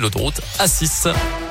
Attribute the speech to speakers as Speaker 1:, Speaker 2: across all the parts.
Speaker 1: L'autoroute A6.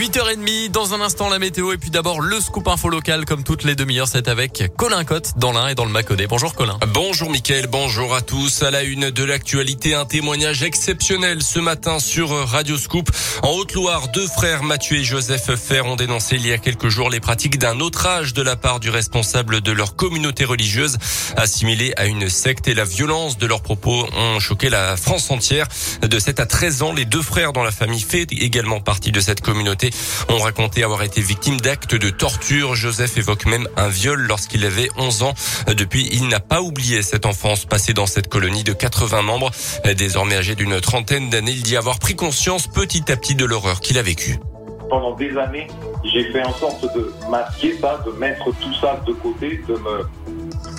Speaker 1: 8h30, dans un instant la météo et puis d'abord le scoop info local comme toutes les demi-heures, c'est avec Colin Cotte dans l'Ain et dans le Macodé. Bonjour Colin.
Speaker 2: Bonjour Mickaël, bonjour à tous. À la une de l'actualité, un témoignage exceptionnel ce matin sur Radio Scoop. En Haute-Loire, deux frères Mathieu et Joseph Fer ont dénoncé il y a quelques jours les pratiques d'un autre âge de la part du responsable de leur communauté religieuse assimilée à une secte et la violence de leurs propos ont choqué la France entière. De 7 à 13 ans, les deux frères dans la famille fait également partie de cette communauté ont raconté avoir été victimes d'actes de torture. Joseph évoque même un viol lorsqu'il avait 11 ans. Depuis, il n'a pas oublié cette enfance passée dans cette colonie de 80 membres. Désormais âgé d'une trentaine d'années, il dit avoir pris conscience petit à petit de l'horreur qu'il a vécue.
Speaker 3: Pendant des années, j'ai fait en sorte de masquer ça, de mettre tout ça de côté, de me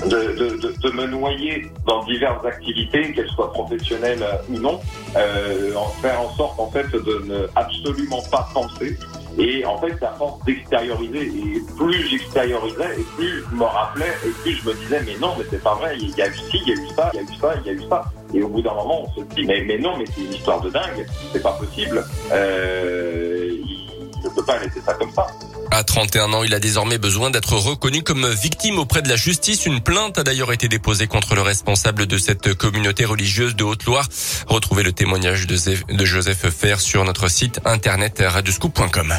Speaker 3: de, de, de, me noyer dans diverses activités, qu'elles soient professionnelles ou non, euh, en faire en sorte en fait de ne absolument pas penser. Et en fait, à force d'extérioriser, et plus j'extériorisais, et plus je me rappelais, et plus je me disais, mais non, mais c'est pas vrai, il y a eu ci, il y a eu ça, il y a eu ça, il y a eu ça. Et au bout d'un moment, on se dit, mais, mais non, mais c'est une histoire de dingue, c'est pas possible. Euh, il ne peut pas laisser ça comme ça.
Speaker 2: À 31 ans, il a désormais besoin d'être reconnu comme victime auprès de la justice. Une plainte a d'ailleurs été déposée contre le responsable de cette communauté religieuse de Haute-Loire. Retrouvez le témoignage de Joseph Fer sur notre site internet radioscoop.com.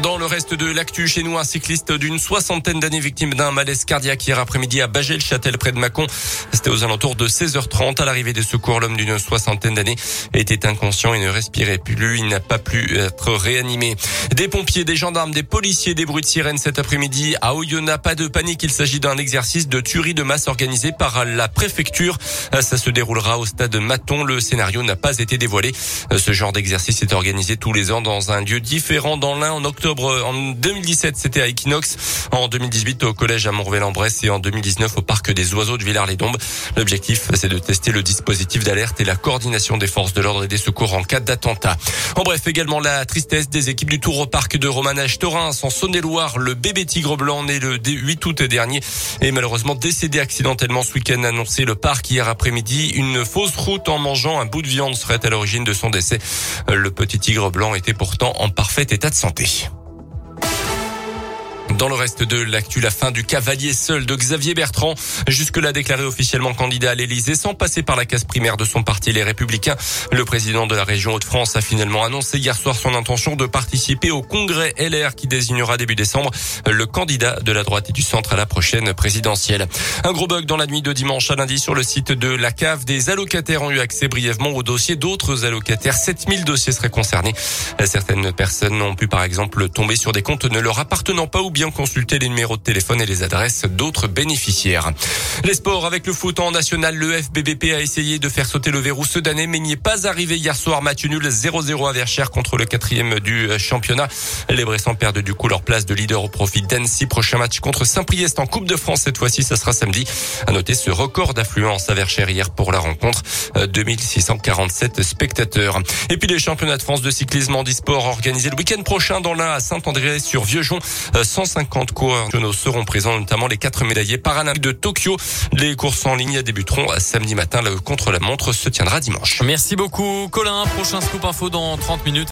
Speaker 2: Dans le reste de l'actu chez nous, un cycliste d'une soixantaine d'années victime d'un malaise cardiaque hier après-midi à Bagel-Châtel près de Mâcon. C'était aux alentours de 16h30 à l'arrivée des secours. L'homme d'une soixantaine d'années était inconscient et ne respirait plus. Il n'a pas pu être réanimé. Des pompiers, des gendarmes, des policiers, des bruits de sirène cet après-midi à Oyonnax. Pas de panique. Il s'agit d'un exercice de tuerie de masse organisé par la préfecture. Ça se déroulera au stade Maton. Le scénario n'a pas été dévoilé. Ce genre d'exercice est organisé tous les ans dans un lieu différent dans l'un en octobre octobre. En 2017, c'était à Equinox. En 2018, au collège à Montrevel-en-Bresse et en 2019 au parc des oiseaux de Villars-les-Dombes. L'objectif, c'est de tester le dispositif d'alerte et la coordination des forces de l'ordre et des secours en cas d'attentat. En bref, également la tristesse des équipes du Tour au parc de Romanage Torins en Saône-et-Loire. Le bébé tigre blanc né le 8 août dernier est malheureusement décédé accidentellement ce week-end annoncé le parc hier après-midi. Une fausse route en mangeant un bout de viande serait à l'origine de son décès. Le petit tigre blanc était pourtant en parfait état de santé. Dans le reste de l'actu, la fin du cavalier seul de Xavier Bertrand, jusque-là déclaré officiellement candidat à l'Elysée sans passer par la case primaire de son parti Les Républicains. Le président de la région Hauts-de-France a finalement annoncé hier soir son intention de participer au congrès LR qui désignera début décembre le candidat de la droite et du centre à la prochaine présidentielle. Un gros bug dans la nuit de dimanche à lundi sur le site de la cave. Des allocataires ont eu accès brièvement au dossier d'autres allocataires. 7000 dossiers seraient concernés. Certaines personnes ont pu par exemple tomber sur des comptes ne leur appartenant pas ou bien consulter les numéros de téléphone et les adresses d'autres bénéficiaires. Les sports avec le foot en national, le FBBP a essayé de faire sauter le verrou ce d'année, mais n'y est pas arrivé hier soir. Match nul 0-0 à Verchères contre le quatrième du championnat. Les Bressans perdent du coup leur place de leader au profit d'Annecy. Prochain match contre Saint-Priest en Coupe de France. Cette fois-ci, ça sera samedi. À noter ce record d'affluence à Verchères hier pour la rencontre. 2647 spectateurs. Et puis les championnats de France de cyclisme en e-sport organisés le week-end prochain dans l'un à Saint-André sur Vieuxjon. 150 coureurs seront présents, notamment les quatre médaillés paralympiques de Tokyo. Les courses en ligne débuteront samedi matin. Le contre-la-montre se tiendra dimanche.
Speaker 1: Merci beaucoup, Colin. Prochain scoop info dans 30 minutes.